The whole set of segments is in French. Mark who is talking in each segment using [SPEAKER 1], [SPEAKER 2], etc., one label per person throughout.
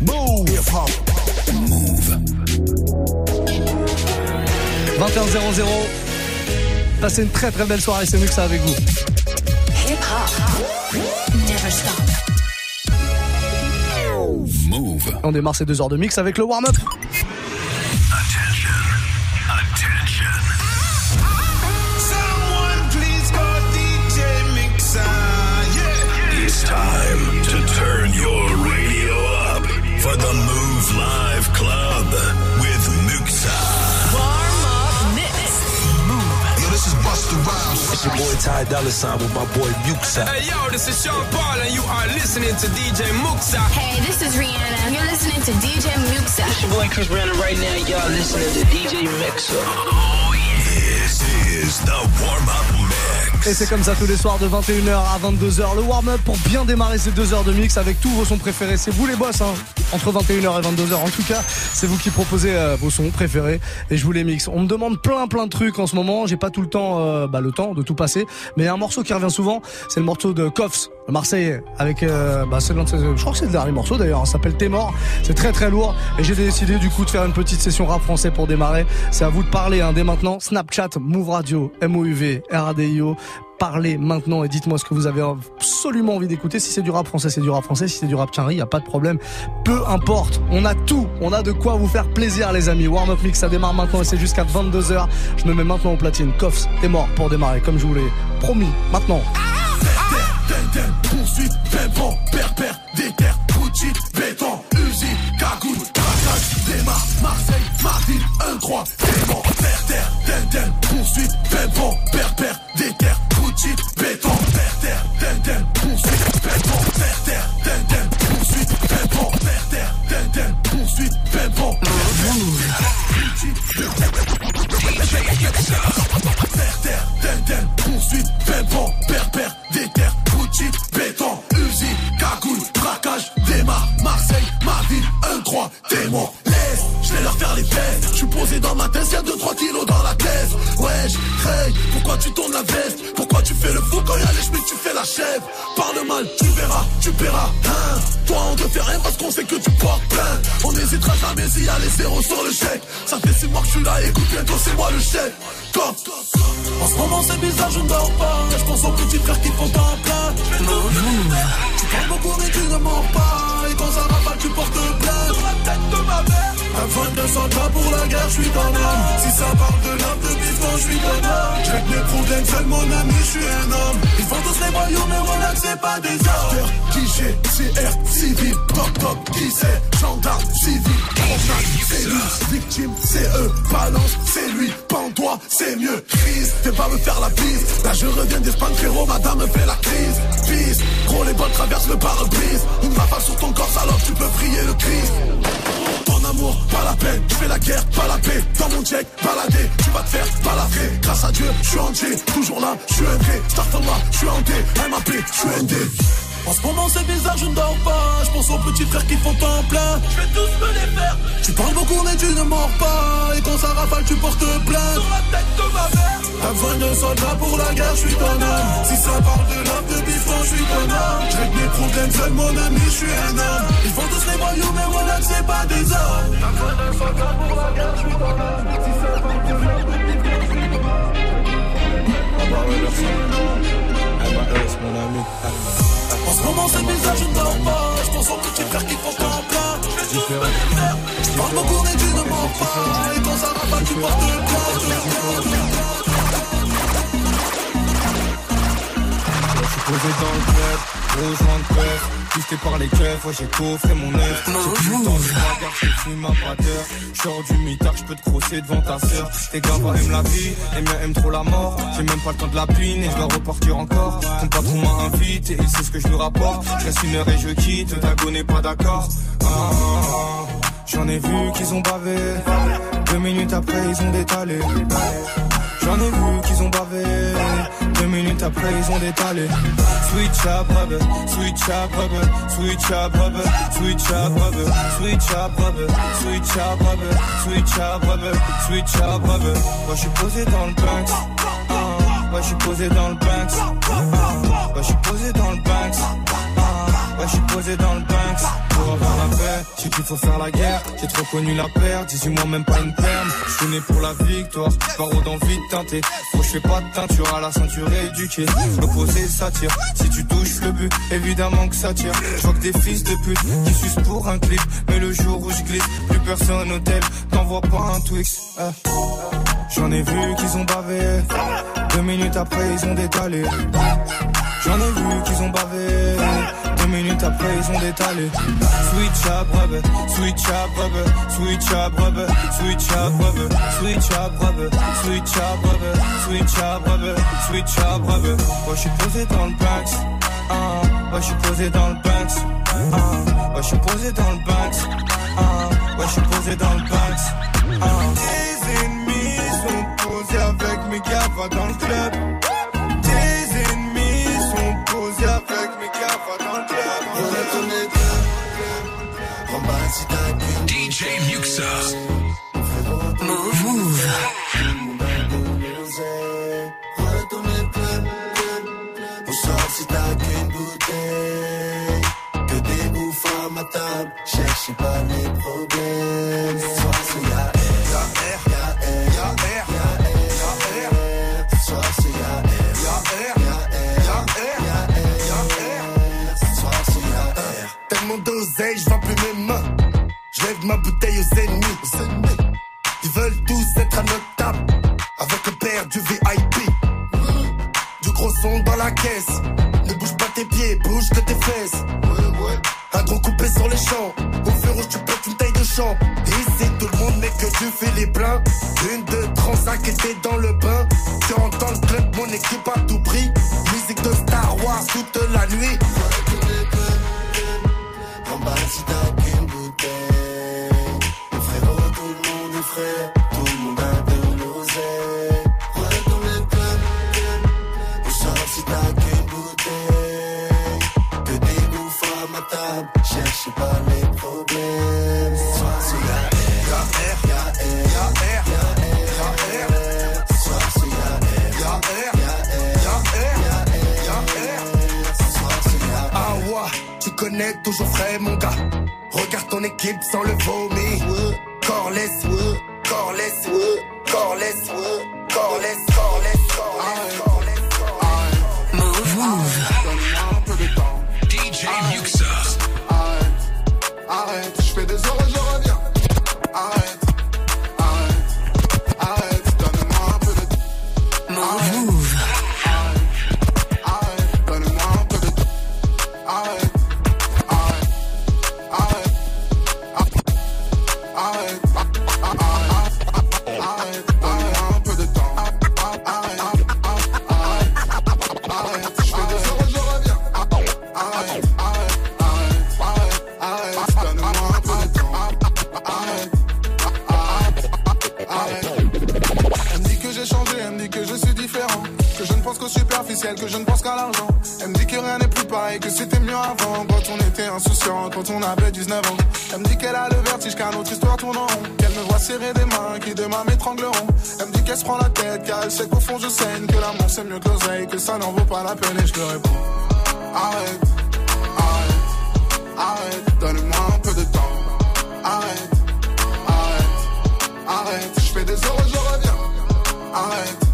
[SPEAKER 1] Move. Hip hop. Move. 21 Passez une très très belle soirée, c'est mieux que ça avec vous. Hip hop. Never stop. Move. On démarre ces deux heures de mix avec le warm-up.
[SPEAKER 2] It's your boy Ty Dolla Sign with my boy Muxa. Hey yo, this is Sean Paul and you are listening to DJ Muxa.
[SPEAKER 3] Hey, this is Rihanna. You're listening to DJ Muxa.
[SPEAKER 4] It's your boy Chris Brandon right now. Y'all listening to DJ Muxa. Oh
[SPEAKER 1] yeah. This is the warm-up Et c'est comme ça tous les soirs de 21h à 22h. Le warm-up pour bien démarrer ces deux heures de mix avec tous vos sons préférés. C'est vous les boss, hein. Entre 21h et 22h. En tout cas, c'est vous qui proposez euh, vos sons préférés et je vous les mixe. On me demande plein plein de trucs en ce moment. J'ai pas tout le temps, euh, bah, le temps de tout passer. Mais un morceau qui revient souvent, c'est le morceau de Koffs, le Marseillais, avec, euh, bah, c'est je crois que c'est le dernier morceau d'ailleurs. Ça s'appelle T'es mort. C'est très très lourd et j'ai décidé du coup de faire une petite session rap français pour démarrer. C'est à vous de parler hein, dès maintenant. Snapchat, Move Radio, MOUV, RADIO parlez maintenant et dites-moi ce que vous avez absolument envie d'écouter. Si c'est du rap français, c'est du rap français. Si c'est du rap tchanri, il a pas de problème. Peu importe. On a tout. On a de quoi vous faire plaisir, les amis. Warm Up Mix, ça démarre maintenant et c'est jusqu'à 22h. Je me mets maintenant au platine. Koffs est mort pour démarrer, comme je vous l'ai promis. Maintenant. Poursuite, pimpant, perpère, déter, Gucci, béton, usine, cagoule, craquage, démarre, Marseille, Martine, 1-3, démon, terre, terre, ten, poursuite, pimpant, perpère, c'est pas des Qui j'ai, CR, civil, top top, qui c'est Gendarme, civil, c'est lui. Victime, c'est eux, balance, c'est lui. Pends-toi, c'est mieux, crise Fais pas me faire la bise. Là je reviens d'Espagne, frérot, madame me fait la crise. Peace, gros les balles traversent le pare-brise. Une rafale sur ton corps, alors tu peux prier le Christ amour, pas la peine, je fais la guerre, pas la paix Dans mon check, balader, tu vas te faire balafrer Grâce à Dieu, je suis entier, toujours là, je suis vrai Start moi, je suis D, MAP, je suis ND en ce moment c'est bizarre, je ne dors pas. Je pense aux petits frères qui font en plein. Je vais tous me les faire. Tu parles beaucoup mais tu ne mords pas. Et quand ça rafale, tu portes plainte. Sur la tête de ma mère. Besoin de soldats pour la guerre, je suis ton homme. Si ça parle de l'homme de bifton, je suis ton homme. J'ai mes problèmes, seul mon ami, je suis un homme. Ils font tous En ce moment c'est bizarre, je ne dors pas. Je pense aux petits frères qui font en plein Je faire parle beaucoup mais tu ne mens pas. Et ça va pas tu portes plainte Je suis posé dans le club, de peur Pisté par les keufs, ouais j'ai coffré mon œuf. J'ai plus le temps de bagarre, je fume ma J'sors du mitard, j'peux te crosser devant ta sœur. Tes gars aiment la vie, les miens aiment trop la mort. J'ai même pas le temps de la pine et je dois repartir encore. Ton patron m'a invité et c'est ce que je lui rapporte Je reste une heure et je quitte, Dago n'est pas d'accord. Ah, ah, ah. J'en ai vu qu'ils ont bavé. Deux minutes après ils ont détalé. J'en ai vu qu'ils ont bavé. Deux minutes après ils ont détalé Switch up rubber, switch up rubber, switch up rubber, switch up rubber, switch up rubber, switch up rubber, switch up rubber, switch up rubber. Moi je suis posé dans le Banks. Moi je suis posé dans le Banks. Moi je suis posé dans le Banks.
[SPEAKER 5] Ouais, je posé dans le Banks pour avoir la paix. J'ai qu'il faut faire la guerre, j'ai trop connu la perte. 18 mois, même pas une perme. Je suis né pour la victoire, paro d'envie de teinter. Faut je fais pas de teinture à la ceinture éduquée. L'opposé ça tire, si tu touches le but, évidemment que ça tire. Je vois que des fils de pute qui sucent pour un clip. Mais le jour où je glisse, plus personne au tel, t'envoies pas un Twix. Eh. J'en ai vu qu'ils ont bavé. Deux minutes après, ils ont détalé. J'en ai vu qu'ils ont bavé minutes après, ils ont détalé. Switch up, rubber, switch up, rubber, switch up, rubber, switch up, rubber, switch up, rubber, switch up, rubber, switch up, rubber, switch up, rubber. Moi, je suis posé dans le Banks. Ah, moi, je suis posé dans le Banks. Ah, moi, je suis posé dans le Banks. Ah, moi, je suis posé dans le Banks. Ah, les ennemis sont posés avec mes gars, va dans le club.
[SPEAKER 2] DJ Muxa.
[SPEAKER 6] Tes bouge que tes fesses. Un gros coupé sur les champs. Au feu rouge, tu pètes une taille de champ. Ici, tout le monde n'est que tu fais les pleins. Une, deux, transac était dans le bain. Tu entends le club, mon équipe à tout prix. Musique de Star Wars toute la nuit. Sans le vomi. Corless, corless, corless, corless, corless, corless, corless.
[SPEAKER 7] Move.
[SPEAKER 8] Donne-moi un peu de temps.
[SPEAKER 2] DJ Muxa.
[SPEAKER 8] Arrête, arrête, je fais des heures elle sait qu'au fond je saigne. Que l'amour c'est mieux que l'oseille, que ça n'en vaut pas la peine. Et je te réponds Arrête, arrête, arrête, donne-moi un peu de temps. Arrête, arrête, arrête, je fais des heures et je reviens. Arrête, arrête,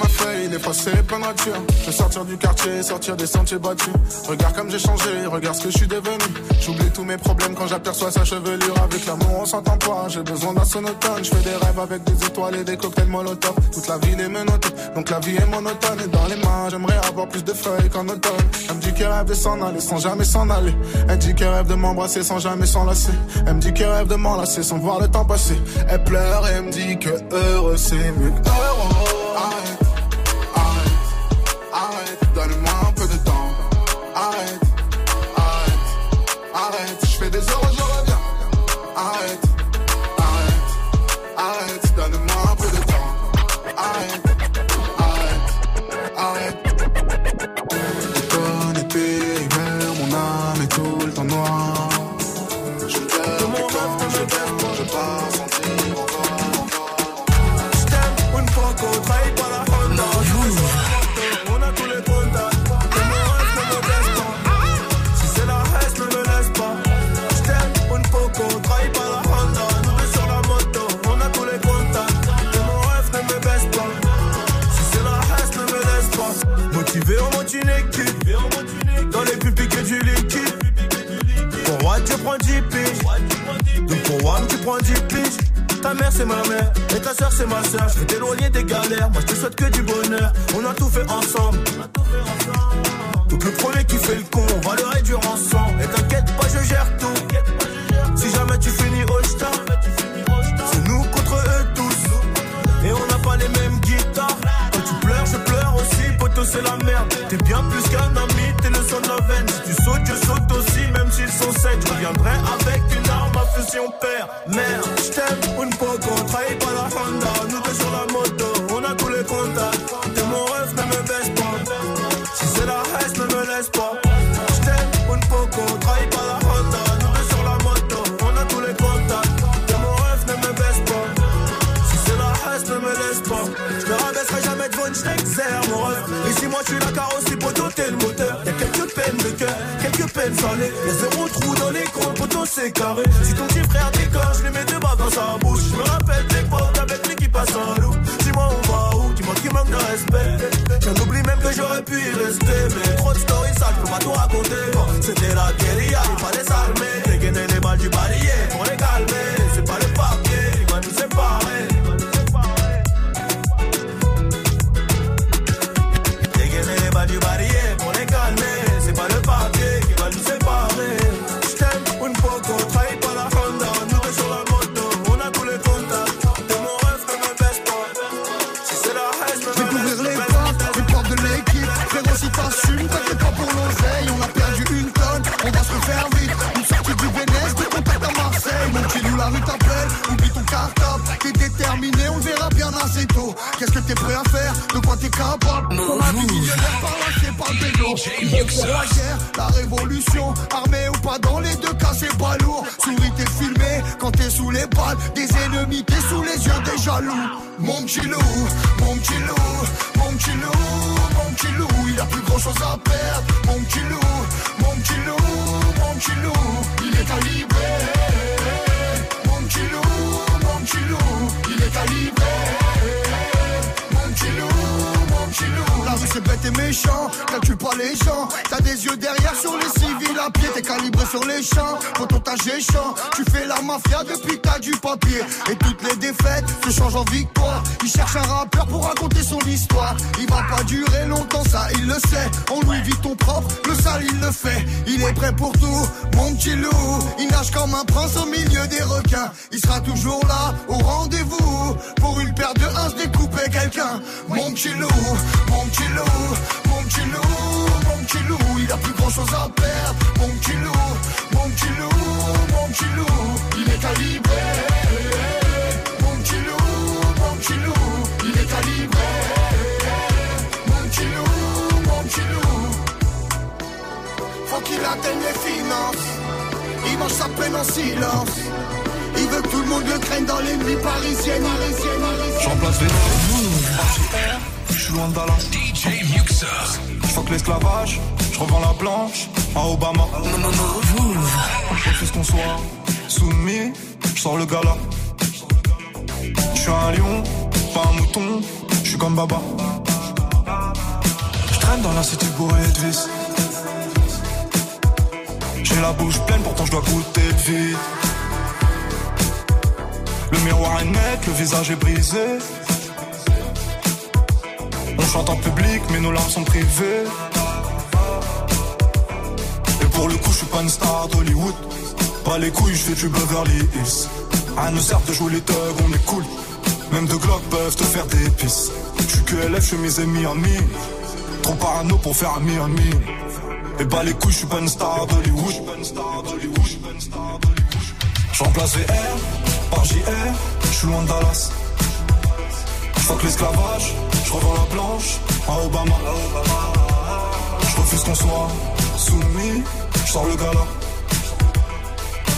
[SPEAKER 8] un feuille, il est passé plein de. Je veux sortir du quartier, sortir des sentiers battus. Regarde comme j'ai changé, regarde ce que je suis devenu. J'oublie tous mes problèmes quand j'aperçois sa chevelure. Avec l'amour, on s'entend pas. J'ai besoin d'un sonotone. Je fais des rêves avec des étoiles et des cocktails molotov. Toute la ville est menottée, donc la vie est monotone. Et dans les mains, j'aimerais avoir plus de feuilles qu'en automne. Elle me dit qu'elle rêve de s'en aller sans jamais s'en aller. Elle dit qu'elle rêve de m'embrasser sans jamais s'enlacer. Elle me dit qu'elle rêve de m'enlacer sans voir le temps passer. Elle pleure et me dit que heureux c'est mieux heureux. Arrête, arrête, arrête, donne-moi un peu de temps. Arrête, arrête, arrête, je fais des heures et je reviens. Arrête,
[SPEAKER 9] Ta mère c'est ma mère et ta soeur c'est ma soeur. Je vais t'éloigner des galères, moi je te souhaite que du bonheur. On a tout fait ensemble. Donc le premier qui fait le con, on va le réduire ensemble. Et t'inquiète pas, je gère tout. Si jamais tu finis au star, c'est nous contre eux tous. Et on n'a pas les mêmes guitares. Quand tu pleures, je pleure aussi. Poto, c'est la merde. T'es bien plus qu'un ami, t'es le son de la veine. Si tu sautes, je saute aussi, même s'ils sont sept. Je reviendrai avec une arme à fusion père. Merde, je t'aime, une poco. Trahis pas la Honda, nous deux sur la moto. On a tous les contacts. T'es mon rêve, ne me baisse pas. Si c'est la haine, ne me laisse pas. Je t'aime, une poco. Trahis pas la Honda, nous deux sur la moto. On a tous les contacts. T'es mon rêve, ne me baisse pas. Si c'est la haine, ne me laisse pas. Je te rabaisserai jamais devant une mon rêve. Ici, moi, je suis la carrosserie, poteau, t'es le moteur. Quelques peines salées. Y'a zéro trou dans l'écran, poteau, c'est carré. Si ton petit frère décolle, je lui mets deux balles dans sa bouche. Je me rappelle des potes avec lui qui passe en loup. Dis-moi, on va où? Dis-moi qui manque de respect. J'en oublie même que j'aurais pu y rester. Mais trop de stories sales, je peux pas tout raconter. C'était la guérilla, il fallait s'armer. Dégainer les balles du barillet La
[SPEAKER 10] révolution, armé ou pas, dans les deux cas, c'est pas lourd. Souris, t'es filmé quand t'es sous les balles des ennemis, t'es sous les yeux des jaloux. Mon petit loup, mon petit loup, mon petit loup, mon petit loup, il a plus grand chose à perdre. Mon petit mon petit loup, mon petit loup, il est calibré. Mon c'est bête et méchant, calcule pas les gens. T'as des yeux derrière sur les civils à pied, t'es calibré sur les champs. Quand on t'a géchant, tu fais la mafia depuis t'as du papier. Et toutes les défaites se changent en victoire. Il cherche un rappeur pour raconter son histoire. Il va pas durer longtemps, ça il le sait. On lui vit ton propre, le sale il le fait. Il est prêt pour tout, mon petit loup. Il nage comme un prince au milieu des requins. Il sera toujours là, au rendez-vous. Quelqu'un. Mon petit loup, mon petit loup, mon petit loup, mon petit loup. Il a plus grand chose à perdre. Mon petit loup, mon petit loup, mon petit loup. Il est calibré. Mon petit loup, mon petit loup. Il est calibré. Mon petit loup, mon petit loup. Faut qu'il atteigne les finances. Il mange sa peine en silence. Il veut que tout le monde le craigne dans les nuits parisiennes. parisiennes, parisiennes.
[SPEAKER 11] J'emplace les Je suis loin de Dallas.
[SPEAKER 12] DJ Muxa.
[SPEAKER 11] Je fuck l'esclavage. Je revends la blanche à Obama. Je refuse qu'on soit soumis. Je sors le gala. Je suis un lion, pas un mouton. Je suis comme Baba. Je traîne dans la cité bourrée de vis. J'ai la bouche pleine, pourtant je dois goûter de vide. Le miroir est net, le visage est brisé. On chante en public, mais nos larmes sont privées. Et pour le coup, je suis pas une star d'Hollywood. Pas les couilles, je fais du Beverly Hills. À nous sert de jouer les thugs, on est cool. Même deux glocks peuvent te faire des pisses. Je suis que LF, je mes Miami. Trop parano pour faire un Miami. Et pas les couilles, je suis pas une star d'Hollywood. J'emplace VR par JR, je suis loin de Dallas. Fuck l'esclavage, je revends la blanche à Obama. Je refuse qu'on soit soumis, je sors le gala.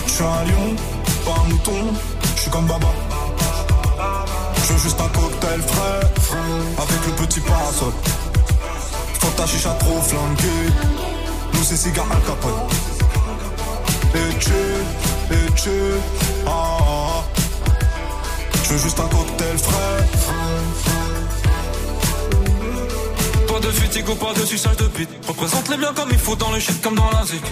[SPEAKER 11] Je suis un lion, pas un mouton, je suis comme Baba. Je veux juste un cocktail frais, avec le petit parasol. Faut ta chicha trop flanquée, nous c'est cigare Al Capone. Et tu, et tu, ah, ah, ah. Je veux juste un cocktail frais.
[SPEAKER 13] De fatigue ou pas de suçage de bite. Représente les biens comme il faut dans le shit comme dans la zik.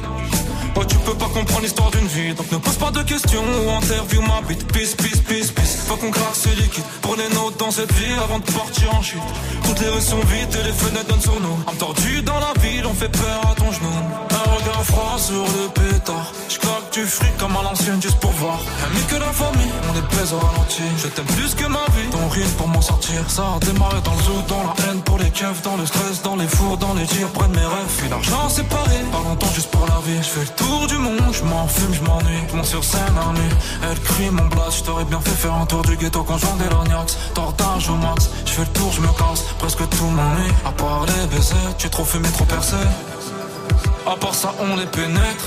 [SPEAKER 13] Oh, tu peux pas comprendre l'histoire d'une vie, donc ne pose pas de questions ou interview ma bite. Peace, peace, peace, peace. Faut qu'on craque ce liquide. Prenez note dans cette vie avant de partir en chute. Toutes les rues sont vides et les fenêtres donnent sur nous. Entendu dans la ville, on fait peur à ton genou. Un regard froid sur le pétard. J'claque du fric comme à l'ancienne juste pour voir. Mieux que la famille, on est baise au ralenti. Je t'aime plus que ma vie. Ton rire pour m'en sortir. Ça a démarré dans le zoo, dans la haine pour les keufs, dans le stress, dans les fours, dans les tirs, de mes rêves. Puis l'argent séparé, pas longtemps juste pour la vie. Je fais le tour du monde, je m'en fume, je m'ennuie. Je sur scène à nuit. Elle crie mon blast, je t'aurais bien fait faire un tour du ghetto conjoint des lorgnax. Tortage au max, je fais le tour, je me casse. Presque tout m'ennuie. À part les baisers, tu es trop fumé, trop percé. À part ça, on les pénètre.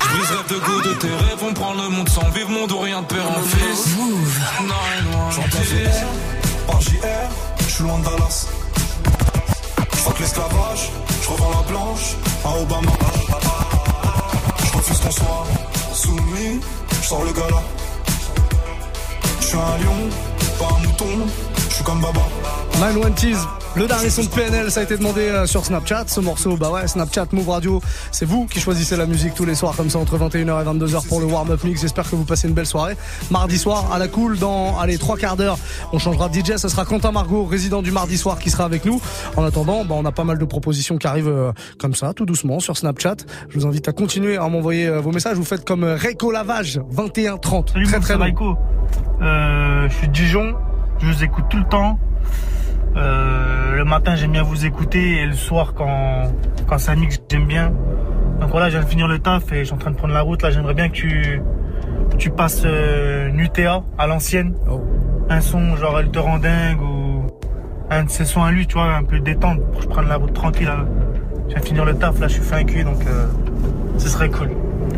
[SPEAKER 13] Je rêve de goût de tes rêves, on prend le monde sans vivre, monde ou rien de père en fils.
[SPEAKER 14] Par JR, je suis loin de Dallas. Je l'esclavage, je revends la blanche à Obama. Je refuse qu'on soit soumis, je sors le gala. Je suis un lion, pas un mouton, je suis comme Baba.
[SPEAKER 15] 910, le dernier son de PNL, ça a été demandé euh, sur Snapchat. Ce morceau, bah ouais, Snapchat, Move Radio, c'est vous qui choisissez la musique tous les soirs comme ça entre 21h et 22h pour le warm-up mix. J'espère que vous passez une belle soirée. Mardi soir, à la cool, dans allez trois quarts d'heure, on changera de DJ. Ce sera Quentin Margot, résident du mardi soir, qui sera avec nous. En attendant, bah, on a pas mal de propositions qui arrivent euh, comme ça, tout doucement sur Snapchat. Je vous invite à continuer à m'envoyer euh, vos messages. Vous faites comme euh, Reiko Lavage, 2130.
[SPEAKER 16] Salut,
[SPEAKER 15] très très.
[SPEAKER 16] Raiko. Euh, je suis de Dijon, je vous écoute tout le temps. Euh, le matin, j'aime bien vous écouter et le soir, quand, quand ça mixe, j'aime bien. Donc voilà, je viens de finir le taf et je suis en train de prendre la route. Là, j'aimerais bien que tu, tu passes euh, Nutea à l'ancienne.
[SPEAKER 15] Oh.
[SPEAKER 16] Un son genre Elle te rend dingue ou un de ses sons à lui, tu vois, un peu détente pour que je prenne la route tranquille. Là. Je viens de finir le taf, là, je suis fin cul, donc euh, ce serait cool.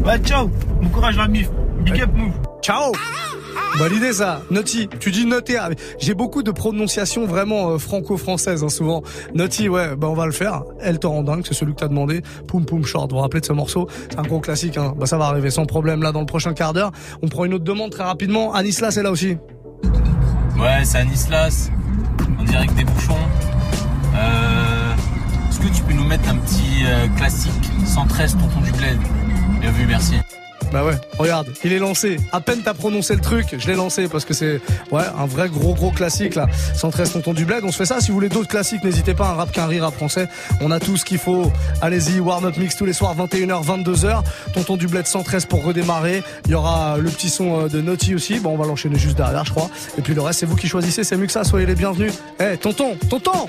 [SPEAKER 16] Ouais, ciao, bon courage la mif, big up move.
[SPEAKER 15] Ciao Validé ça, Naughty, tu dis noté. ah, J'ai beaucoup de prononciations vraiment euh, franco-françaises hein, souvent. Naughty, ouais, bah on va le faire. Elle te rend dingue, c'est celui que t'as demandé. Poum poum short, vous vous rappelez de ce morceau? C'est un gros classique, hein. bah ça va arriver sans problème là dans le prochain quart d'heure. On prend une autre demande très rapidement. Anisla, c'est là aussi.
[SPEAKER 17] Ouais, c'est Anislas, en direct des bouchons. Euh, Est-ce que tu peux nous mettre un petit euh, classique 113 Tonton du Bled? Bien vu, merci.
[SPEAKER 15] Bah ouais, regarde, il est lancé. À peine t'as prononcé le truc, je l'ai lancé parce que c'est ouais un vrai gros gros classique là. 113 Tonton du Bled, on se fait ça. Si vous voulez d'autres classiques, n'hésitez pas. Un rap qu'un rire à français. On a tout ce qu'il faut. Allez-y, warm up mix tous les soirs 21h 22h. Tonton du Bled 113 pour redémarrer. Il y aura le petit son euh, de Naughty aussi. Bon, on va l'enchaîner juste derrière, je crois. Et puis le reste, c'est vous qui choisissez. C'est mieux que ça. Soyez les bienvenus. Eh, tonton, tonton.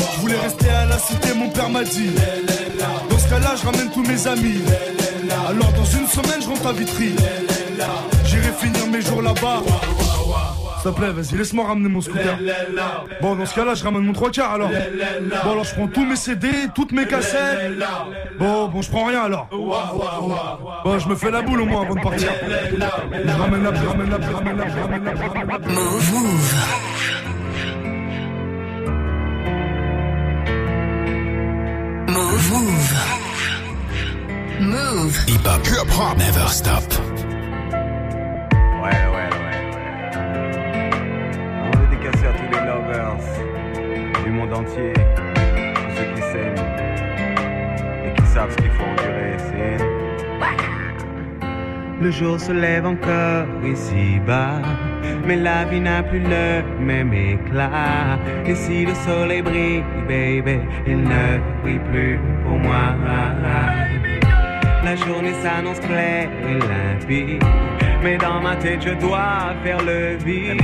[SPEAKER 14] Je voulais rester à la cité, mon père m'a dit. Dans ce cas-là, je ramène tous mes amis. Alors dans une semaine, je rentre à Vitry. J'irai finir mes jours là-bas. S'il te plaît, vas-y, laisse-moi ramener mon scooter. Bon, dans ce cas-là, je ramène mon trois quarts alors. Bon, alors je prends tous mes CD, toutes mes cassettes. Bon, bon, je prends rien alors. Bon, je me fais la boule au moins avant de partir. Ramène la, ramène la, ramène la, ramène la, ramène la.
[SPEAKER 3] Move. Move, move. Move.
[SPEAKER 18] Hip hop, hip hop, never stop.
[SPEAKER 19] Ouais, ouais, ouais, ouais. On veut dédicacer à tous les lovers du monde entier, tous ceux qui s'aiment et qui savent ce qu'il faut endurer. C'est le jour se lève encore ici-bas, mais la vie n'a plus le même éclat. Et si le soleil brille, baby, il ne brille plus pour moi. La journée s'annonce claire et limpide.
[SPEAKER 20] Mais dans ma tête, je dois faire le vide.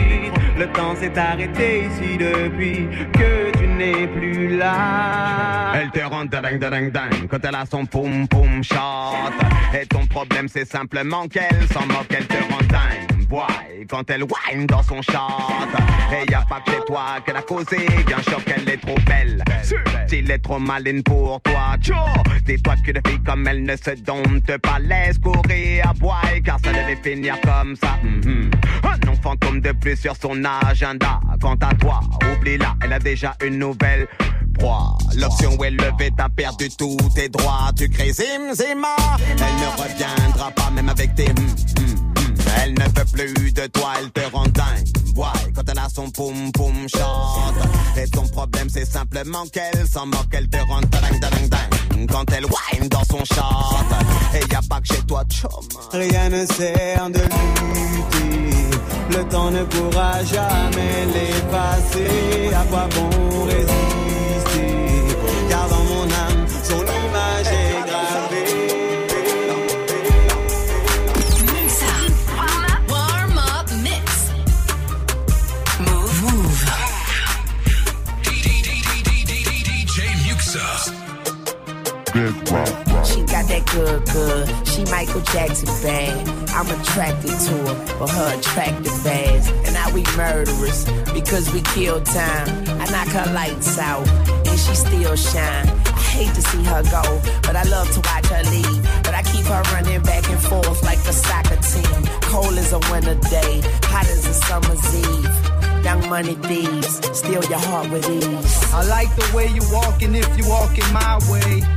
[SPEAKER 20] Le temps s'est arrêté ici depuis que tu n'es plus là. Elle te rend ding ding ding quand elle a son poum poum shot. Et ton problème, c'est simplement qu'elle s'en moque, elle te rend dingue. Boy, quand elle whine dans son shot. Et y a pas que toi qu'elle a causé, bien sûr qu'elle est trop belle. S'il est trop maline pour toi, tcho. Dis-toi qu'une fille comme elle ne se dompte pas, laisse courir à bois, car ça devait finir comme ça. Mhm. Un nom fantôme de plus sur son agenda. Quant à toi, oublie-la, elle a déjà une nouvelle proie. L'option est levée, t'as perdu tous tes droits. Tu crées Zim Zima, elle ne reviendra pas même avec tes. hum. Elle ne veut plus de toi, elle te rend dingue. Ouais, quand elle a son poum poum chante. Et ton problème c'est simplement qu'elle s'en moque, elle te rend dingue dingue dingue. Quand elle whine dans son chant. Et y a pas que chez toi, chum.
[SPEAKER 19] Rien ne sert de lutter. Le temps ne pourra jamais l'effacer. À quoi bon résister?
[SPEAKER 21] She got that good, good. She Michael Jackson bad. I'm attracted to her, but her attractive ass. And now we murderers because we kill time. I knock her lights out, and she still shine. I hate to see her go, but I love to watch her leave. But I keep her running back and forth like a soccer team. Cold as a winter day, hot as a summer's eve. Young money thieves, steal your heart with ease.
[SPEAKER 22] I like the way you walking if you walking my way.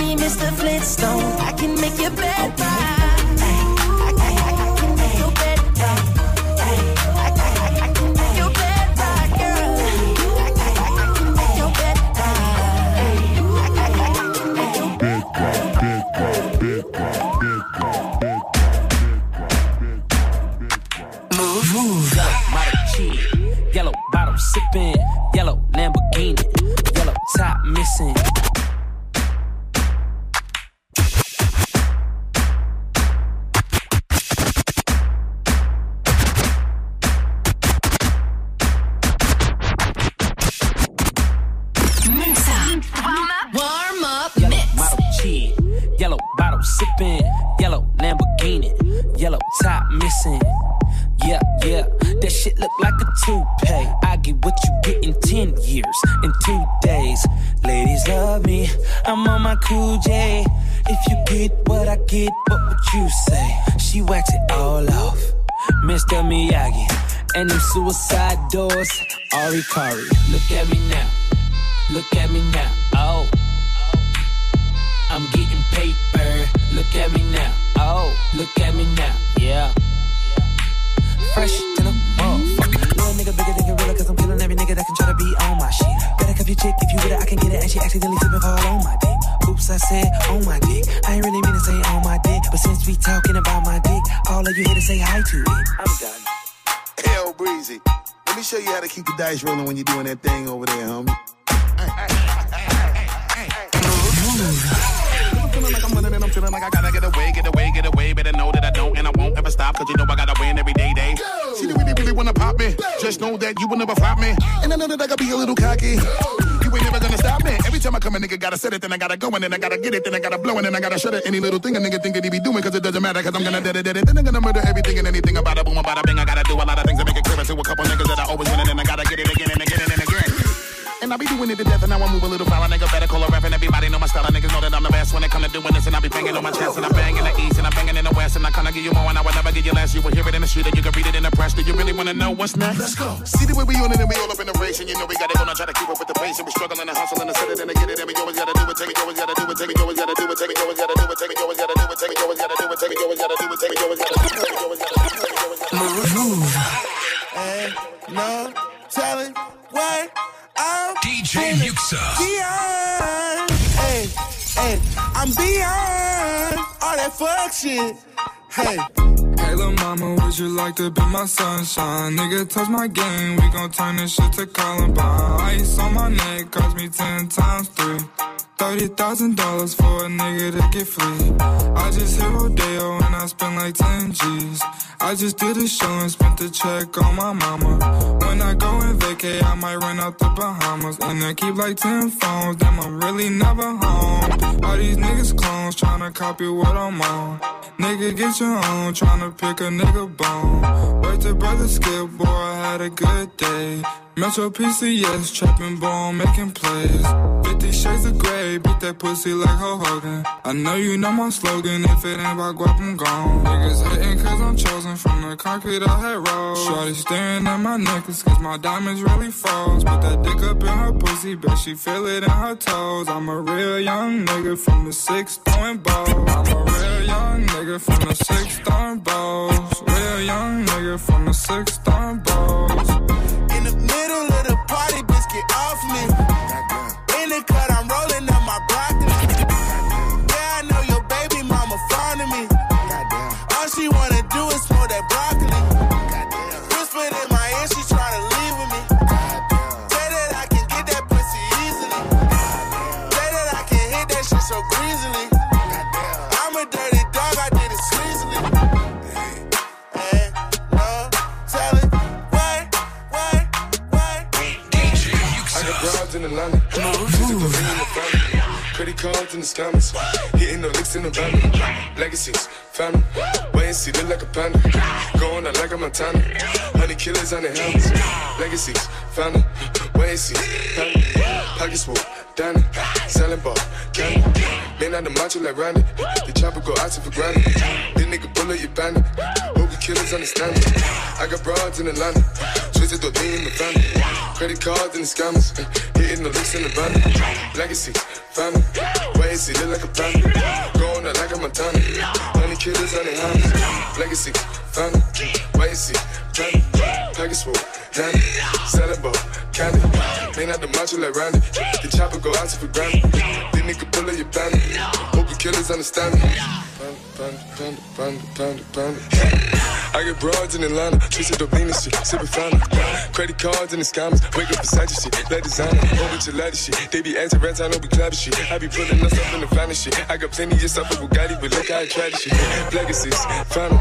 [SPEAKER 23] me Mr. Flintstone. I can make your bed right.
[SPEAKER 24] Suicide Ari Kari. Look at me
[SPEAKER 25] dice rolling when you're doing that thing over there, homie.
[SPEAKER 26] I'm feeling like I'm running and I'm feeling like I gotta get away, get away, get away. Better know that I don't and I won't ever stop, cause you know I gotta win every day, day. See, they really, really wanna pop me. Just know that you will never flop me. And I know that I gotta be a little cocky. You ain't never gonna stop me. Every time I come, a nigga gotta set it, then I gotta go, and then I gotta get it, then I gotta blow, and then I gotta shut it. Any little thing a nigga think that he be doing, cause it doesn't matter, cause I'm gonna dead it, dead it. Then I'm gonna murder everything and anything about a boom, about a bing. I gotta do a lot of things to make it clear to a couple niggas that I always win, and I it again and again and again. And I be doing it to death, and now I move a little foul. A nigga better call a ref, and everybody know my style. And niggas know that I'm the best when it come to doing this. And I be banging on my chest, and I'm banging the east, and I'm banging in the west. And I kinda give you more, and I will never give you less. You will hear it in the street, and you can read it in the press. Do you really wanna know what's next? Let's go. See the way we on it, and we all up in the race. And you know we gotta go, now try to keep up with the pace. And we struggling and hustling and set it, and to get it. And we always gotta do it, take it, always gotta do it, take it, always gotta do it, take it, always gotta do it, take it, always gotta do it, take it, always gotta do it,
[SPEAKER 8] take you always gotta do it, take you always gotta do it, take you always gotta do it, take you always gotta do it.
[SPEAKER 27] Move.
[SPEAKER 8] Ain't no telling what I'm
[SPEAKER 2] DJ Muxa.
[SPEAKER 8] beyond. Hey, hey, I'm beyond all that fuck shit. Hey.
[SPEAKER 12] Hey, little mama, would you like to be my sunshine? Nigga, touch my game, we gon' turn this shit to Columbine. Ice on my neck cost me ten times three. Thirty thousand dollars for a nigga to get free. I just hit Rodeo and I spent like ten G's. I just did a show and spent the check on my mama. When I go and vacay, I might run out the Bahamas. And I keep like ten phones, damn, I'm really never home. All these niggas clones tryna copy what I'm on. Nigga, get your own, tryna pick a nigga bone. Wait to brother skip, boy, I had a good day. Metro PCS, trapping bone, making plays. 50 shades of gray, beat that pussy like Hulk Hogan. I know you know my slogan, if it ain't about guap, I'm gone. Niggas hating cause I'm chosen from the concrete I had rolled. Shorty staring at my necklace cause my diamonds really froze. Put that dick up in her pussy, bet she feel it in her toes. I'm a real young nigga from the six throwing balls. I'm a real nigga from the six-time bows. We a young nigga from the
[SPEAKER 28] six-time bows. Cards in the scammers. Hitting the licks in the van. Legacies, family. Wait and see, look like a panda. Going out like a Montana. Honey killers on the helmets. Legacies, family. Wait and see, family. Pockets full, Danny. Selling ball, candy. Man out the macho like Randy. The chopper go out for granted. This nigga bullet, you bandit. Hope the killers understand it. I got broads in the Atlanta. Twisted the in the family. Credit cards and the scammers. Uh, hitting the licks in the van. Legacy, family. And see, look like a panda. Going out like a Montana. Honey killers on their hands. Legacy, and see, family. Package full, Danny. Selling ball, candy. Man out the macho like Randy. The chopper go out for granted. This nigga bullet, you bandit. Hope the killers understand me. Panda, panda, panda, panda, panda, panda. I get broads in Atlanta, twisted lean and shit, sipping fountain. Credit cards and the scammers, wake up beside your shit, let designer, over to ladder shit. They be acting rats, I know we clapping shit. I be pulling us up in the finest shit. I got plenty of stuff with Bugatti, but look how I try this shit. Legacies, final,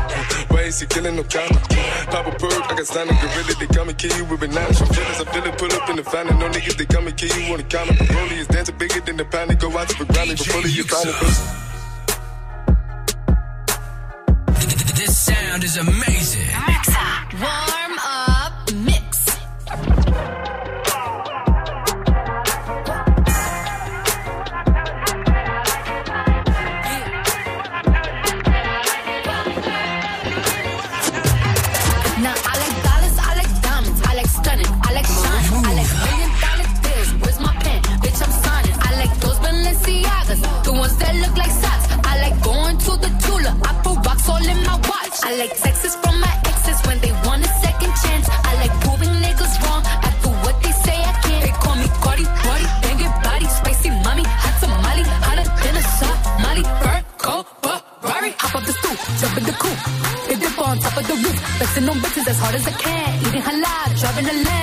[SPEAKER 28] why is he killing no comma? Pop a perk, I got standing gorilla, they come and kill you with bananas. From feelings, I feel it, pull up in the fountain. No niggas, they come and kill you on the counter. Broly is dancing bigger than the pound, go out to the ground, but fully you find it.
[SPEAKER 2] This sound is amazing.
[SPEAKER 3] Warm up
[SPEAKER 29] flexing on bitches as hard as I can. Eating halal, driving a lamb.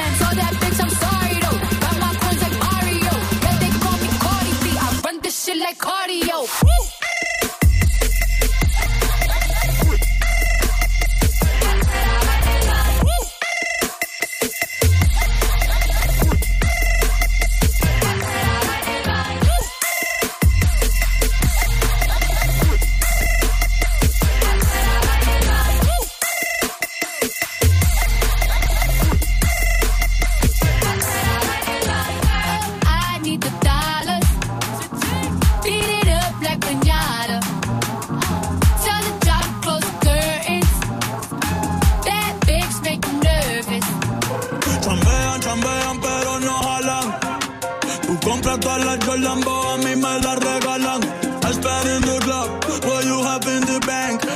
[SPEAKER 9] Tú compras todas las Jordan, a mí me las regalan. I spend in the club, what you have in the bank.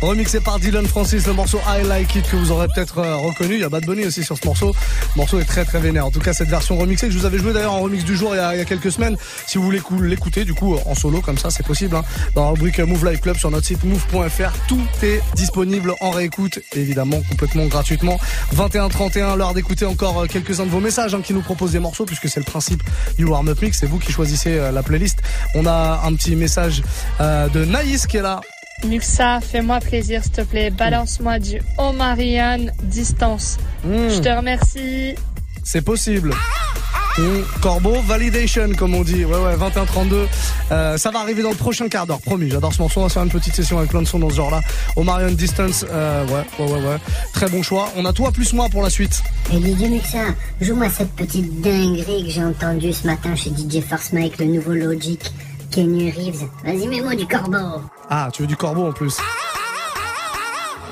[SPEAKER 15] Remixé par Dylan Francis, le morceau I Like It que vous aurez peut-être euh, reconnu. Il y a Bad Bunny aussi sur ce morceau. Le morceau est très très vénère. En tout cas, cette version remixée que je vous avais joué d'ailleurs en remix du jour il y a, il y a quelques semaines. Si vous voulez cou- l'écouter, du coup, en solo comme ça, c'est possible. hein. Dans la rubrique Move Live Club sur notre site move.fr, tout est disponible en réécoute, évidemment, complètement gratuitement. 21-31, l'heure d'écouter encore euh, quelques-uns de vos messages hein, qui nous proposent des morceaux, puisque c'est le principe du Warm Up Mix. C'est vous qui choisissez euh, la playlist. On a un petit message de Naïs qui est là.
[SPEAKER 30] Muxa, fais-moi plaisir, s'il te plaît. Balance-moi du Omarian distance. Je te remercie.
[SPEAKER 15] C'est possible. Mmh, Corbeau, validation comme on dit. Ouais ouais, 21-32. Euh, ça va arriver dans le prochain quart d'heure, promis. J'adore ce morceau. On va se faire une petite session avec plein de sons dans ce genre-là. Omarion Distance, euh, ouais, ouais, ouais, ouais. Très bon choix. On a toi plus moi pour la suite.
[SPEAKER 31] Et DJ Muxa, joue-moi cette petite dinguerie que j'ai entendue ce matin chez DJ Force Mike, le nouveau Logic, Kenny Reeves. Vas-y, mets-moi du corbeau.
[SPEAKER 15] Ah, tu veux du corbeau en plus.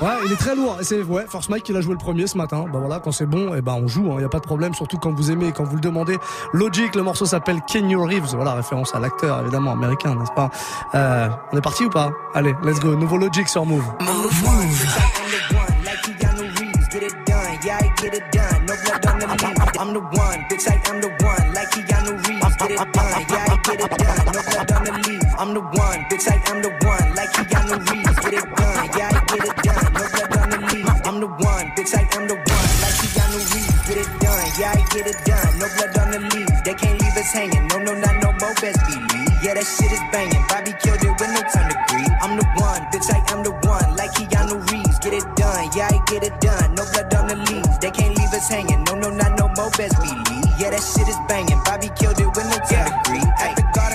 [SPEAKER 15] Ouais, il est très lourd. Et c'est ouais, Force Mike qui l'a joué le premier ce matin. Bah voilà, quand c'est bon, et ben on joue. Il y a pas de problème, surtout quand vous aimez, et quand vous le demandez. Logic, le morceau s'appelle Kenny Reeves. Voilà, référence à l'acteur évidemment américain, n'est-ce pas? Euh, On est parti ou pas? Allez, let's go. Nouveau Logic sur Move.
[SPEAKER 32] get it done. Yeah, I get it done. No blood on the leave. I'm the one, bitch. I am the one. Like Keanu Reeves, get it done. Yeah, I get it done. No blood on the leave. I'm the one, bitch. I am the one. Like Keanu Reeves, get it done. Yeah, I get it done. No blood on the leave. I'm the one, bitch. I am the one. Like Keanu Reeves, get it done. Yeah, I get it done. No blood on the leave. They can't leave us hanging. No, no, not no more. Best believe. Yeah, that shit is banging. Bobby killed it with no time to grieve. I'm the one, bitch. I am the one. Like Keanu Reeves, get it done. Yeah, I get it done. No blood on the leaves. They can't leave us hanging. No, no, not no more. Best believe. Yeah, that shit is banging.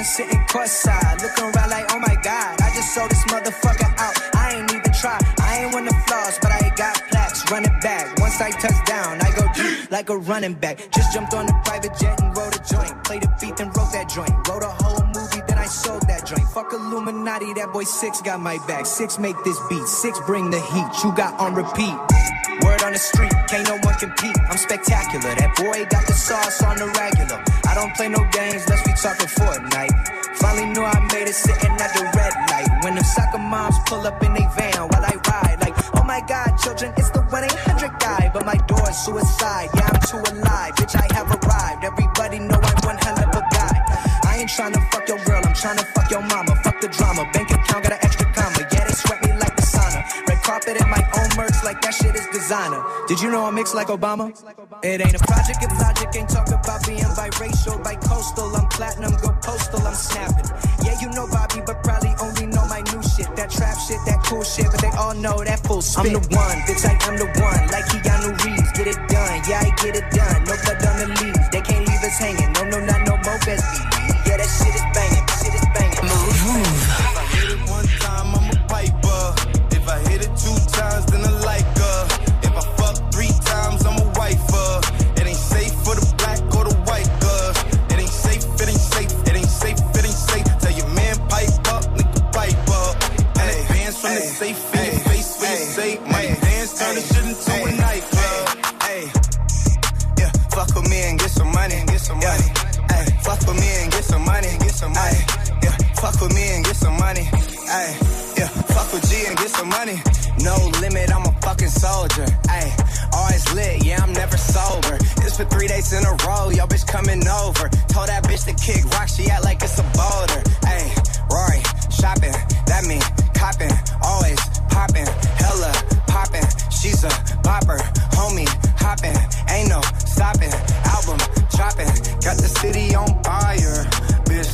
[SPEAKER 32] Garden, sitting courtside, looking around like, oh my god, I just sold this motherfucker out. I ain't even try. I ain't win the flaws, but I got plaques. Run it back. Once I touch down, I go deep like a running back. Just jumped on a private jet and rode a joint. Played a beat and wrote that joint. Wrote a whole movie, then I sold that joint. Fuck Illuminati, that boy Six got my back. Six make this beat, Six bring the heat. You got on repeat. Word on the street, can't no one compete. I'm spectacular. That boy got the sauce on the regular. I don't play no games, let's be talking Fortnite. Finally knew I made it sitting at the red light. When them soccer moms pull up in they van while I ride, like, oh my god, children, it's the 1 800 guy. But my door's suicide, yeah, I'm too alive. Bitch, I have arrived. Everybody know I'm one hell of a guy. I ain't tryna fuck your girl, I'm tryna fuck your mama. Fuck the drama, bank account got an extra comma. Yeah, they sweat me like the sauna. Red carpet in my own that shit is designer. Did you know I mix like Obama? It ain't a project if logic ain't talk about being biracial, bi-coastal. I'm platinum, go postal, I'm snapping. Yeah, you know Bobby, but probably only know my new shit. That trap shit, that cool shit, but they all know that full spit. I'm the one, bitch, I am the one. Like Keanu Reeves, get it done. Yeah, I get it done. No blood on the leaves. They can't leave us hanging. No, no, not no more best. Yeah, that shit is banging.
[SPEAKER 33] With me and get some money. Ay, yeah, fuck with G and get some money.
[SPEAKER 26] No limit, I'm a fucking soldier. Ayy, always lit, yeah, I'm never sober. It's for three days in a row, yo bitch coming over. Told that bitch to kick rock, she act like it's a boulder. Ayy, Rory, shopping, that mean copping, always popping, hella popping. She's a bopper, homie, hopping, ain't no stopping. Album dropping, got the city on fire. Bitch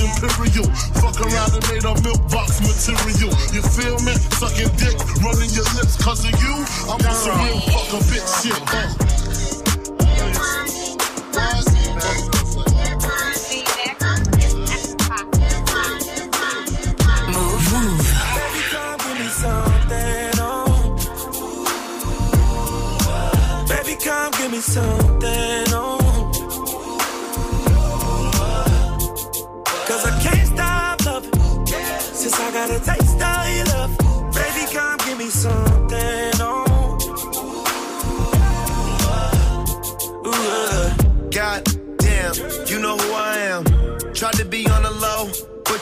[SPEAKER 34] imperial. Fuck around and made a milk box material. You feel me? Sucking dick, running your lips cause of you. I'm on some real fuck a bitch shit. Uh.
[SPEAKER 27] Move,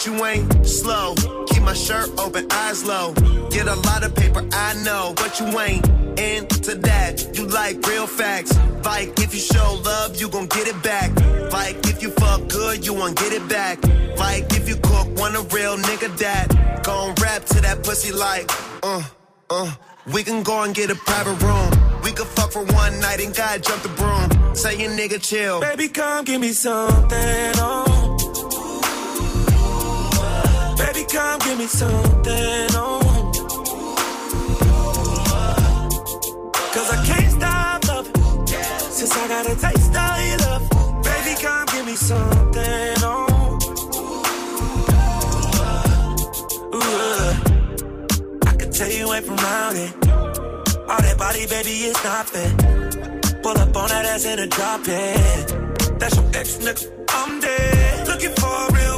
[SPEAKER 33] you ain't slow. Keep my shirt open, eyes low. Get a lot of paper, I know, but you ain't into that. You like real facts. Like if you show love, you gon' get it back. Like if you fuck good, you won't get it back. Like if you cook, want a real nigga that. Gon' rap to that pussy like, uh, uh. We can go and get a private room. We could fuck for one night and God jump the broom. Say your nigga chill.
[SPEAKER 32] Baby, come give me something, oh. Come give me something, oh. Cause I can't stop loving. Since I got a taste of your love. Baby, come give me something, oh. Ooh, uh. I can tell you ain't from round here. All that body, baby, it's not fair. Pull up on that ass in a drop it. That's your ex nigga. I'm dead. Looking for a real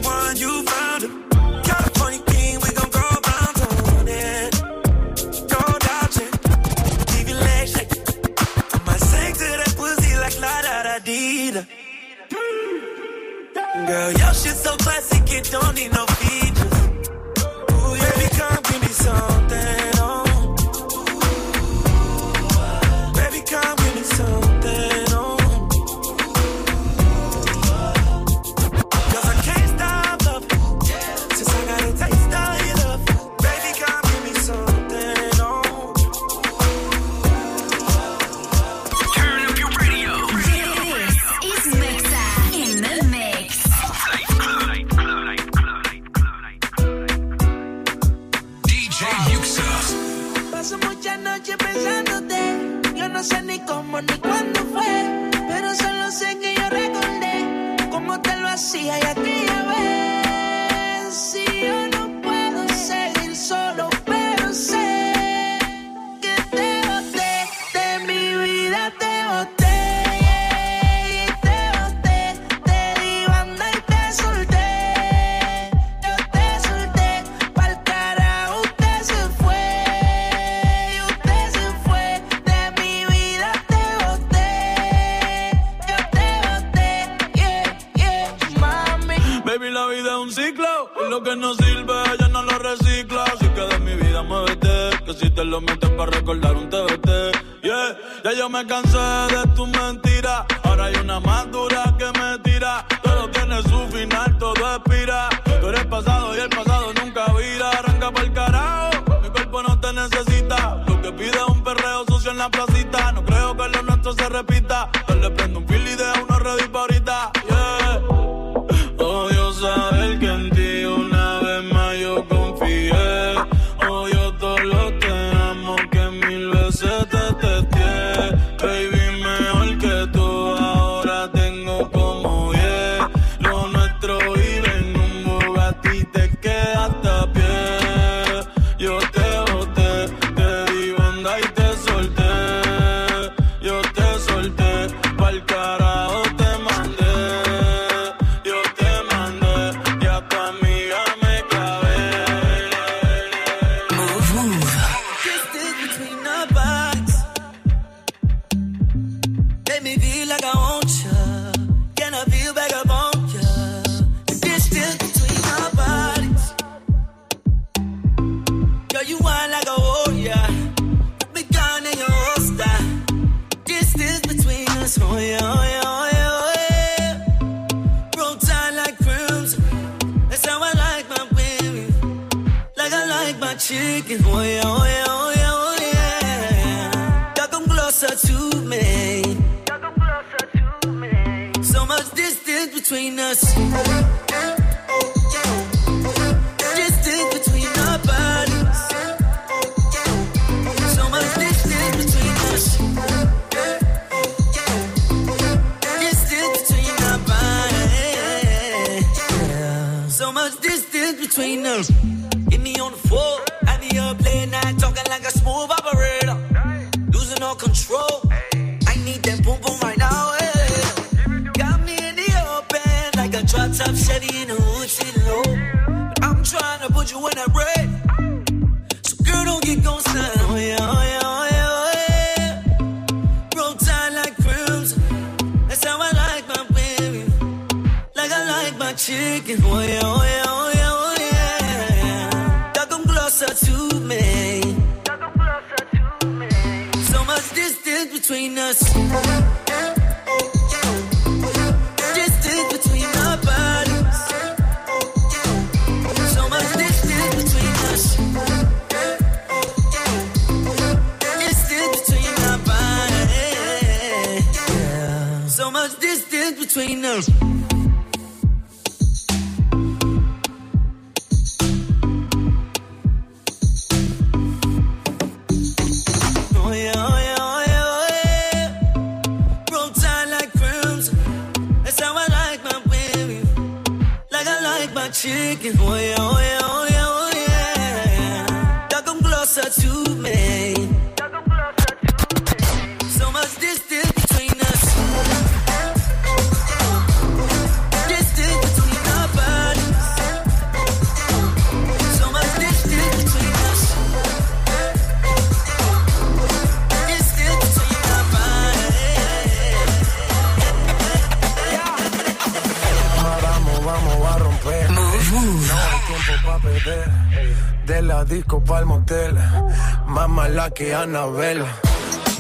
[SPEAKER 35] que
[SPEAKER 27] Anabela.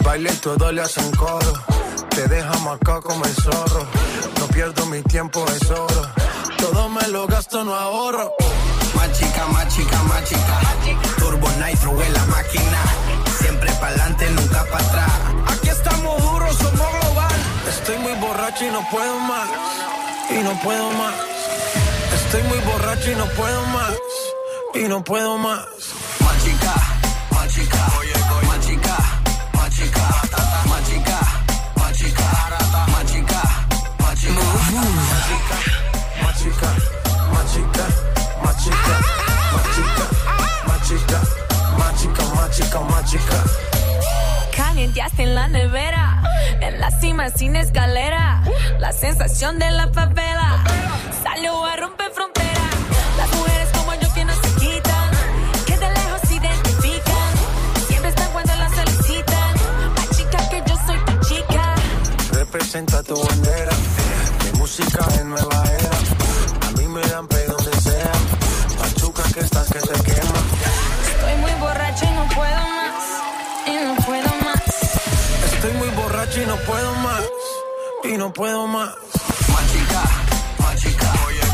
[SPEAKER 27] Baile todo le hacen coro. Te deja marcado como el zorro. No pierdo mi tiempo, es oro. Todo me lo gasto, no ahorro.
[SPEAKER 36] Más chica, más chica, más chica. Turbo Nitro en la máquina. Siempre pa'lante, nunca para atrás.
[SPEAKER 27] Aquí estamos duros, somos global. Estoy muy borracho y no puedo más. Y no puedo más. Estoy muy borracho y no puedo más. Y no puedo más.
[SPEAKER 36] Más chica Magica, magica, magica, magica, magica, magica, magica, magica, magica, magica, magica, magica. Calienteaste en la nevera,
[SPEAKER 3] en la cima sin escalera, la sensación de la papela salió a romper fronteras
[SPEAKER 27] Representa tu bandera. Mi música es nueva era. A mí me dan pe donde sea. Machuca que estás que te quema.
[SPEAKER 3] Estoy muy borracho y no puedo más. Y no puedo más.
[SPEAKER 27] Estoy muy borracho y no puedo más. Y no puedo más.
[SPEAKER 36] Machica, machica, machica,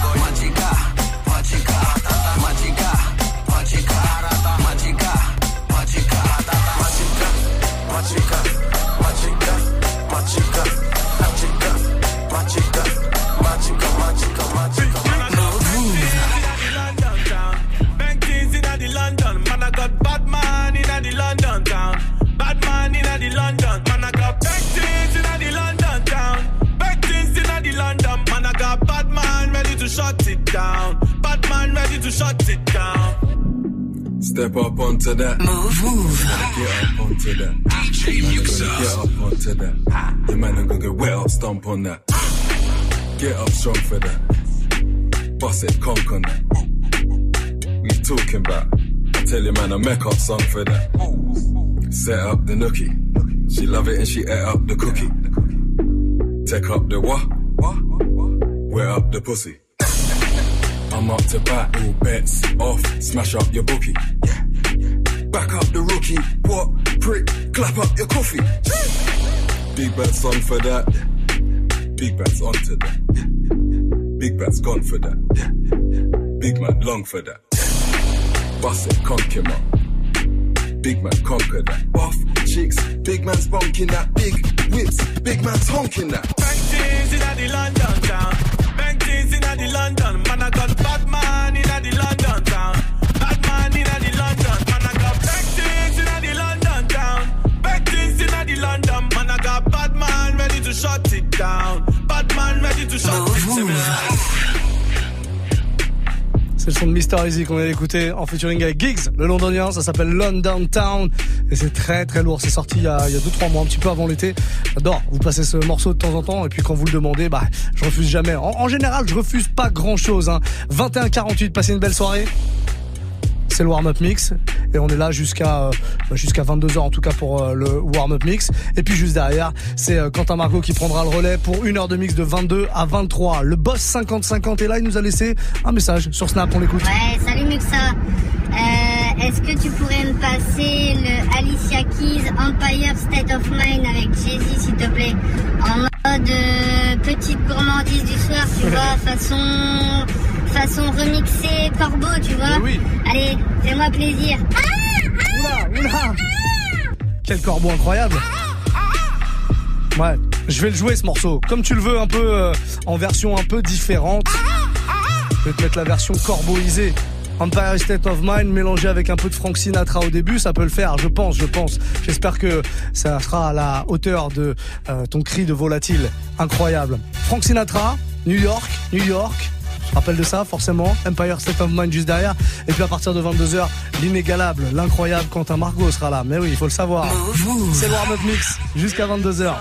[SPEAKER 37] Step up onto that. Move, move. Get up onto that. DJ Muxa. Get up onto that. Your man ain't gonna get wet up, stomp on that. Get up strong for that. Bust it, conk on that. We talking about. I tell you, man, a make up song for that. Set up the nookie. She love it and she ate up the cookie. Take up the what? Wear up the pussy. I'm up to bat, all bets off, smash up your bookie. Back up the rookie, what? Prick, clap up your coffee. Big bets on for that. Big bets onto that. Big bets gone for that. Big man long for that. Bust it, him up. Big man conquer that. Buff cheeks, big man's bonking that. Big whips, big man's honking that.
[SPEAKER 9] Bang things inna the London town. Bang things inna the London. Man, I got down. Bad man ready to shut it down.
[SPEAKER 15] C'est le son de Mr. Easy qu'on vient d'écouter en featuring avec Giggs, le londonien. Ça s'appelle London Town et c'est très très lourd. C'est sorti il y a 2-3 mois, un petit peu avant l'été. J'adore. Vous passez ce morceau de temps en temps et puis quand vous le demandez, bah, je refuse jamais. En, en général, je refuse pas grand chose. Hein. 21-48, passez une belle soirée. C'est le warm-up mix. Et on est là jusqu'à euh, jusqu'à 22h en tout cas pour euh, le warm-up mix. Et puis juste derrière c'est euh, Quentin Margot qui prendra le relais pour une heure de mix de 22 à 23 le boss 50-50 est là. Il nous a laissé un message sur Snap. On l'écoute.
[SPEAKER 31] Ouais, salut Muxa. Euh, Est-ce que tu pourrais me passer le Alicia Keys Empire State of Mind avec Jay-Z, s'il te plaît? En mode euh, petite gourmandise du soir, tu vois, façon façon remixée corbeau, tu vois. Allez, fais-moi plaisir.
[SPEAKER 15] Oula, oula Quel corbeau incroyable Ouais, je vais le jouer ce morceau. Comme tu le veux, un peu euh, en version un peu différente. Je vais te mettre la version corbeauisée. Empire State of Mind mélangé avec un peu de Frank Sinatra au début, ça peut le faire, je pense, je pense. J'espère que ça sera à la hauteur de euh, ton cri de volatile. Incroyable. Frank Sinatra, New York, New York. Je rappelle de ça, forcément. Empire State of Mind juste derrière. Et puis à partir de 22h, l'inégalable, l'incroyable Quentin Margot sera là. Mais oui, il faut le savoir. C'est le warm-up mix jusqu'à 22h.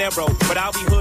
[SPEAKER 38] Narrow. But I'll be hood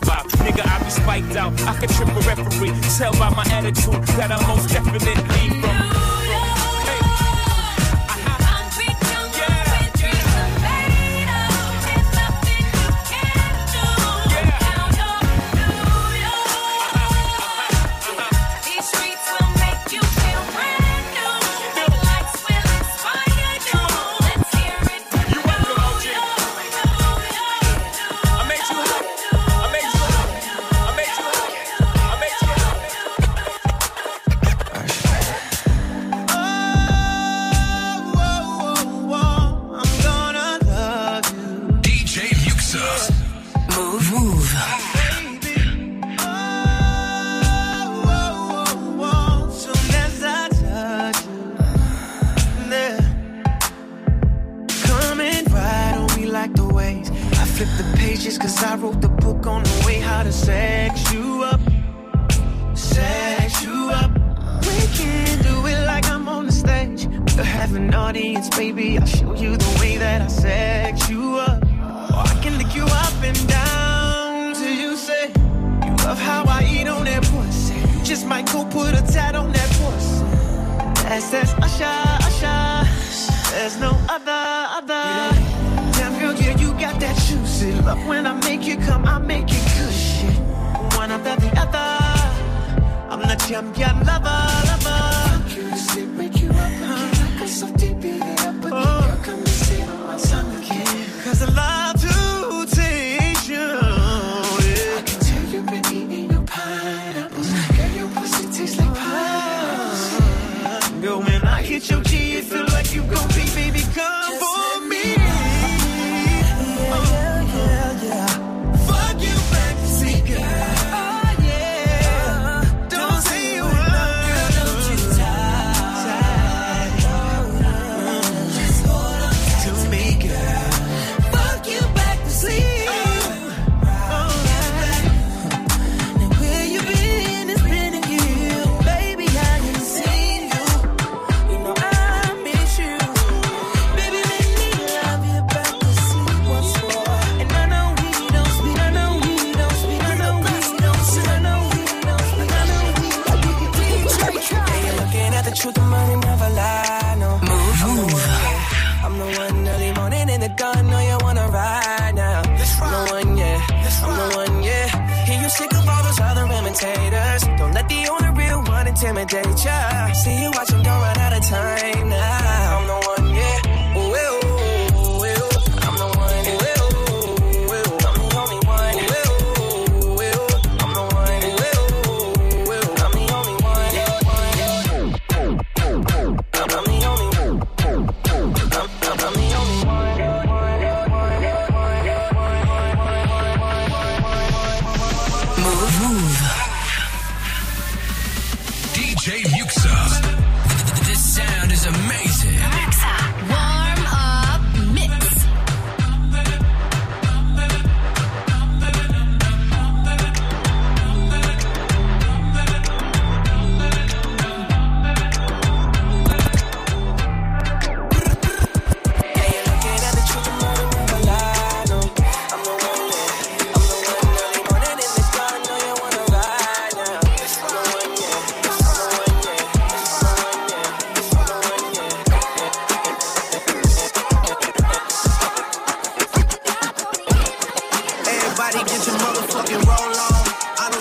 [SPEAKER 23] bop. Nigga, I be spiked out. I could trip a referee. Tell by my attitude that I'm most definitely from.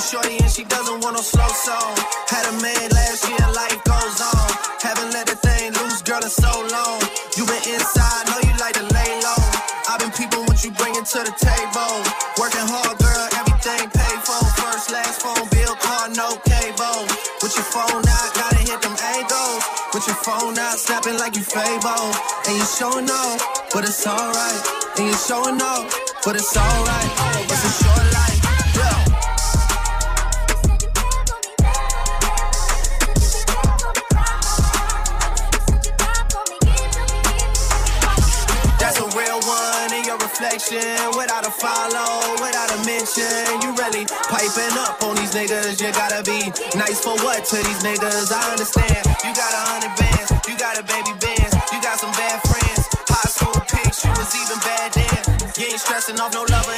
[SPEAKER 39] shorty and she doesn't want no slow song. Had a man last year, life goes on. Haven't let the thing loose, girl, in so long. You been inside, know you like to lay low. I've been people what you bringing to the table. Working hard, girl, everything paid for. First, last phone bill, car, no cable. With your phone out, gotta hit them angles. With your phone out, snapping like you Fable. And you showing up, but it's alright. And you showing up, but it's alright. Oh, it's a short life. Piping up on these niggas, you gotta be nice for what to these niggas? I understand. You got a hundred bands, you got a baby bands, you got some bad friends. High school pics, you was even bad then. You ain't stressing off no lover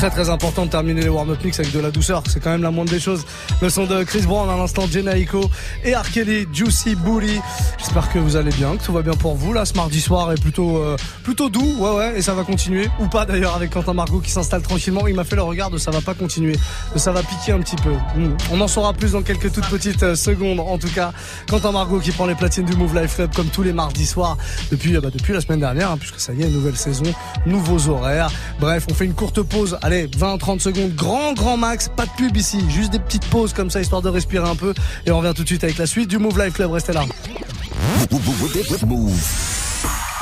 [SPEAKER 15] Très très important de terminer les warm-up mix avec de la douceur, c'est quand même la moindre des choses. Le son de Chris Brown à l'instant, Jenna Aiko et R. Kelly, Juicy Booty. J'espère que vous allez bien, que tout va bien pour vous. Là, ce mardi soir est plutôt euh, plutôt doux, ouais ouais, et ça va continuer ou pas d'ailleurs avec Quentin Margot qui s'installe tranquillement. Il m'a fait le regard de ça va pas continuer, ça va piquer un petit peu. Hmm. On en saura plus dans quelques toutes petites euh, secondes. En tout cas, Quentin Margot qui prend les platines du Move Life Club comme tous les mardis soirs depuis euh, bah, depuis la semaine dernière, hein, puisque ça y est, nouvelle saison, nouveaux horaires. Bref, on fait une courte pause. Allez, 20-30 secondes, grand grand max, pas de pub ici, juste des petites pauses comme ça histoire de respirer un peu. Et on revient tout de suite avec la suite du Move Life Club. Restez là.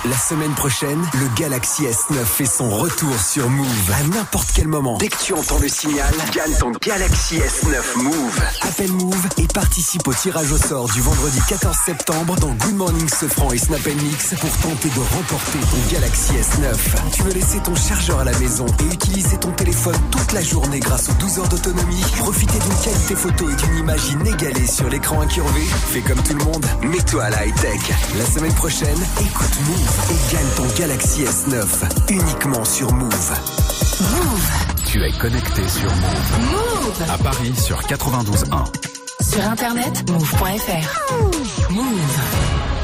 [SPEAKER 40] La semaine prochaine, le Galaxy S9 fait son retour sur Move. À n'importe quel moment, dès que tu entends le signal, gagne ton Galaxy S9 Move. Appelle Move et participe au tirage au sort du vendredi 14 septembre dans Good Morning Sofran et Snap Mix pour tenter de remporter ton Galaxy S9. Tu veux laisser ton chargeur à la maison et utiliser ton téléphone toute la journée grâce aux 12 heures d'autonomie, profiter d'une qualité photo et d'une image inégalée sur l'écran incurvé Fais comme tout le monde, mets-toi à la high-tech. La semaine prochaine, écoute Move et gagne ton Galaxy S9 uniquement sur Move.
[SPEAKER 41] Tu es connecté sur Move.
[SPEAKER 27] Move.
[SPEAKER 41] À Paris sur 92.1.
[SPEAKER 27] Sur internet, move.fr. Move.